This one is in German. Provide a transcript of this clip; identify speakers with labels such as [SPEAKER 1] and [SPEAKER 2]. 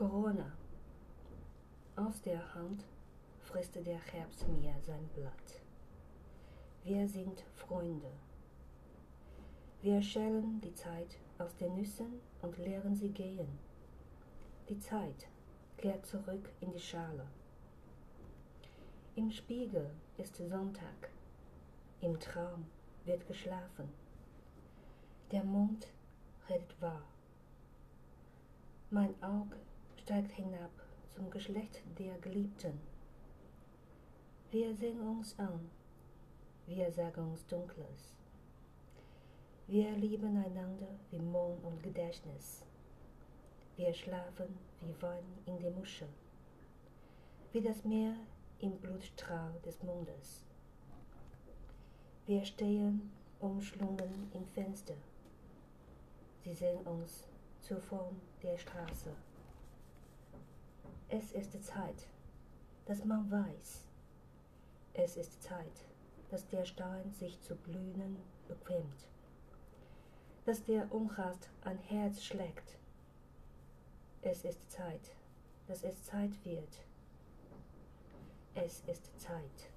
[SPEAKER 1] Corona. Aus der Hand frisst der Herbst mir sein Blatt. Wir sind Freunde. Wir schälen die Zeit aus den Nüssen und leeren sie gehen. Die Zeit kehrt zurück in die Schale. Im Spiegel ist Sonntag, im Traum wird geschlafen. Der Mond redet wahr. Mein Auge steigt hinab zum Geschlecht der Geliebten. Wir sehen uns an, wir sagen uns Dunkles. Wir lieben einander wie Mond und Gedächtnis. Wir schlafen wie Wein in der Muschel, wie das Meer im Blutstrahl des Mondes. Wir stehen umschlungen im Fenster. Sie sehen uns zur Form der Straße. Es ist Zeit, dass man weiß. Es ist Zeit, dass der Stein sich zu blühen bequemt, dass der Unrast ein Herz schlägt. Es ist Zeit, dass es Zeit wird. Es ist Zeit.